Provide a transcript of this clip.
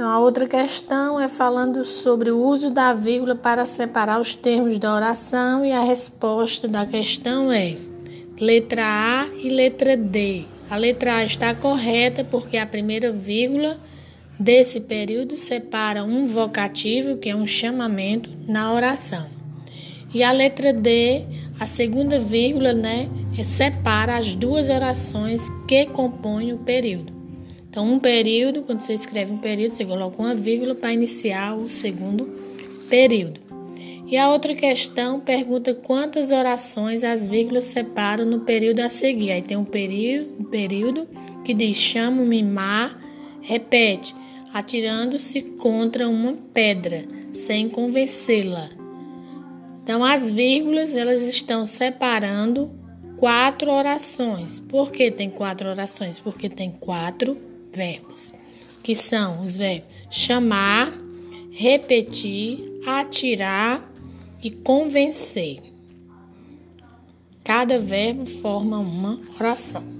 Então, a outra questão é falando sobre o uso da vírgula para separar os termos da oração e a resposta da questão é letra A e letra D. A letra A está correta porque a primeira vírgula desse período separa um vocativo, que é um chamamento, na oração. E a letra D, a segunda vírgula, né, separa as duas orações que compõem o período. Então, um período, quando você escreve um período, você coloca uma vírgula para iniciar o segundo período. E a outra questão pergunta quantas orações as vírgulas separam no período a seguir. Aí tem um período, um período que diz chamo-me mar, repete, atirando-se contra uma pedra, sem convencê-la. Então as vírgulas elas estão separando quatro orações. Por que tem quatro orações? Porque tem quatro verbos, que são os verbos chamar, repetir, atirar e convencer. Cada verbo forma uma oração.